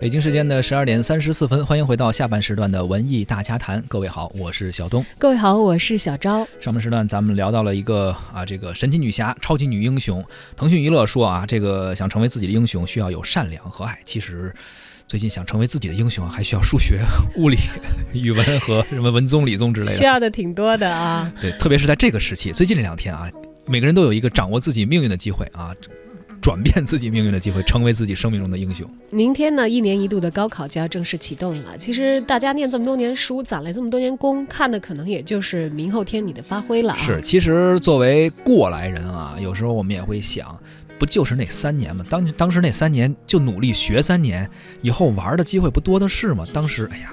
北京时间的十二点三十四分，欢迎回到下半时段的文艺大家谈。各位好，我是小东。各位好，我是小昭。上半时段咱们聊到了一个啊，这个神奇女侠、超级女英雄。腾讯娱乐说啊，这个想成为自己的英雄，需要有善良和爱。其实，最近想成为自己的英雄，还需要数学、物理、语文和什么文综、理综之类的。需要的挺多的啊。对，特别是在这个时期，最近这两天啊，每个人都有一个掌握自己命运的机会啊。转变自己命运的机会，成为自己生命中的英雄。明天呢，一年一度的高考就要正式启动了。其实大家念这么多年书，攒了这么多年功，看的可能也就是明后天你的发挥了。是，其实作为过来人啊，有时候我们也会想，不就是那三年吗？当当时那三年就努力学三年，以后玩的机会不多的是吗？当时，哎呀。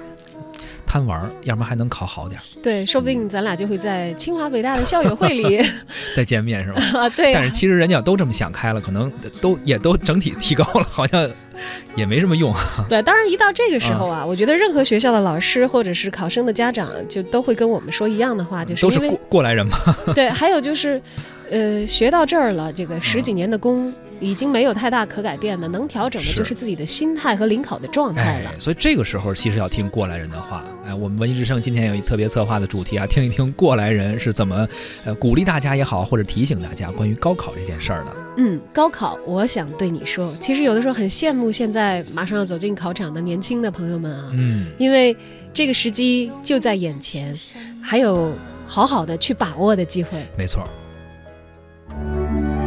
贪玩，要不然还能考好点。对，说不定咱俩就会在清华北大的校友会里 再见面，是吧？啊，对。但是其实人家都这么想开了，可能都也都整体提高了，好像也没什么用。对，当然一到这个时候啊，我觉得任何学校的老师或者是考生的家长，就都会跟我们说一样的话，就是都是过过来人嘛。对，还有就是，呃，学到这儿了，这个十几年的功。已经没有太大可改变的，能调整的就是自己的心态和临考的状态了。所以这个时候其实要听过来人的话。哎，我们文艺之声今天有一特别策划的主题啊，听一听过来人是怎么呃鼓励大家也好，或者提醒大家关于高考这件事儿的。嗯，高考，我想对你说，其实有的时候很羡慕现在马上要走进考场的年轻的朋友们啊。嗯，因为这个时机就在眼前，还有好好的去把握的机会。没错。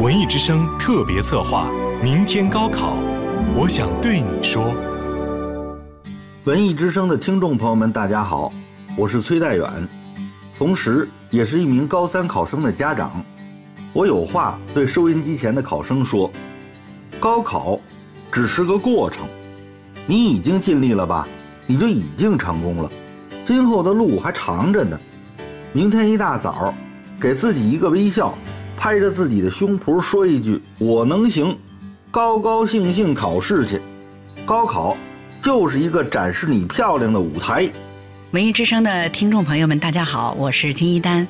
文艺之声特别策划：明天高考，我想对你说。文艺之声的听众朋友们，大家好，我是崔代远，同时也是一名高三考生的家长。我有话对收音机前的考生说：高考只是个过程，你已经尽力了吧？你就已经成功了。今后的路还长着呢。明天一大早，给自己一个微笑。拍着自己的胸脯说一句：“我能行！”高高兴兴考试去。高考就是一个展示你漂亮的舞台。文艺之声的听众朋友们，大家好，我是金一丹。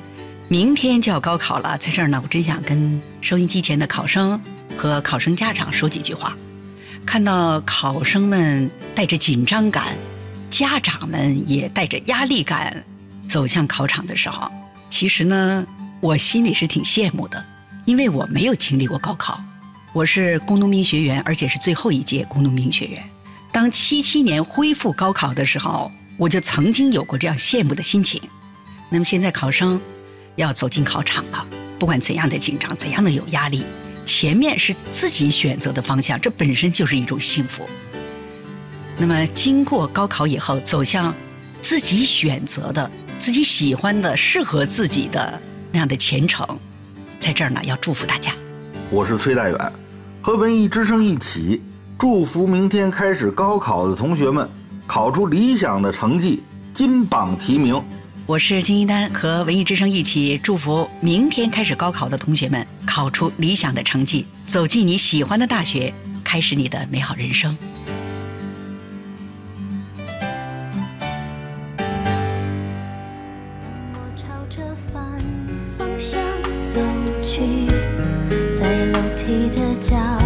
明天就要高考了，在这儿呢，我真想跟收音机前的考生和考生家长说几句话。看到考生们带着紧张感，家长们也带着压力感走向考场的时候，其实呢。我心里是挺羡慕的，因为我没有经历过高考，我是工农兵学员，而且是最后一届工农兵学员。当七七年恢复高考的时候，我就曾经有过这样羡慕的心情。那么现在考生要走进考场了，不管怎样的紧张，怎样的有压力，前面是自己选择的方向，这本身就是一种幸福。那么经过高考以后，走向自己选择的、自己喜欢的、适合自己的。那样的前程，在这儿呢，要祝福大家。我是崔代远，和文艺之声一起祝福明天开始高考的同学们考出理想的成绩，金榜题名。我是金一丹，和文艺之声一起祝福明天开始高考的同学们考出理想的成绩，走进你喜欢的大学，开始你的美好人生。家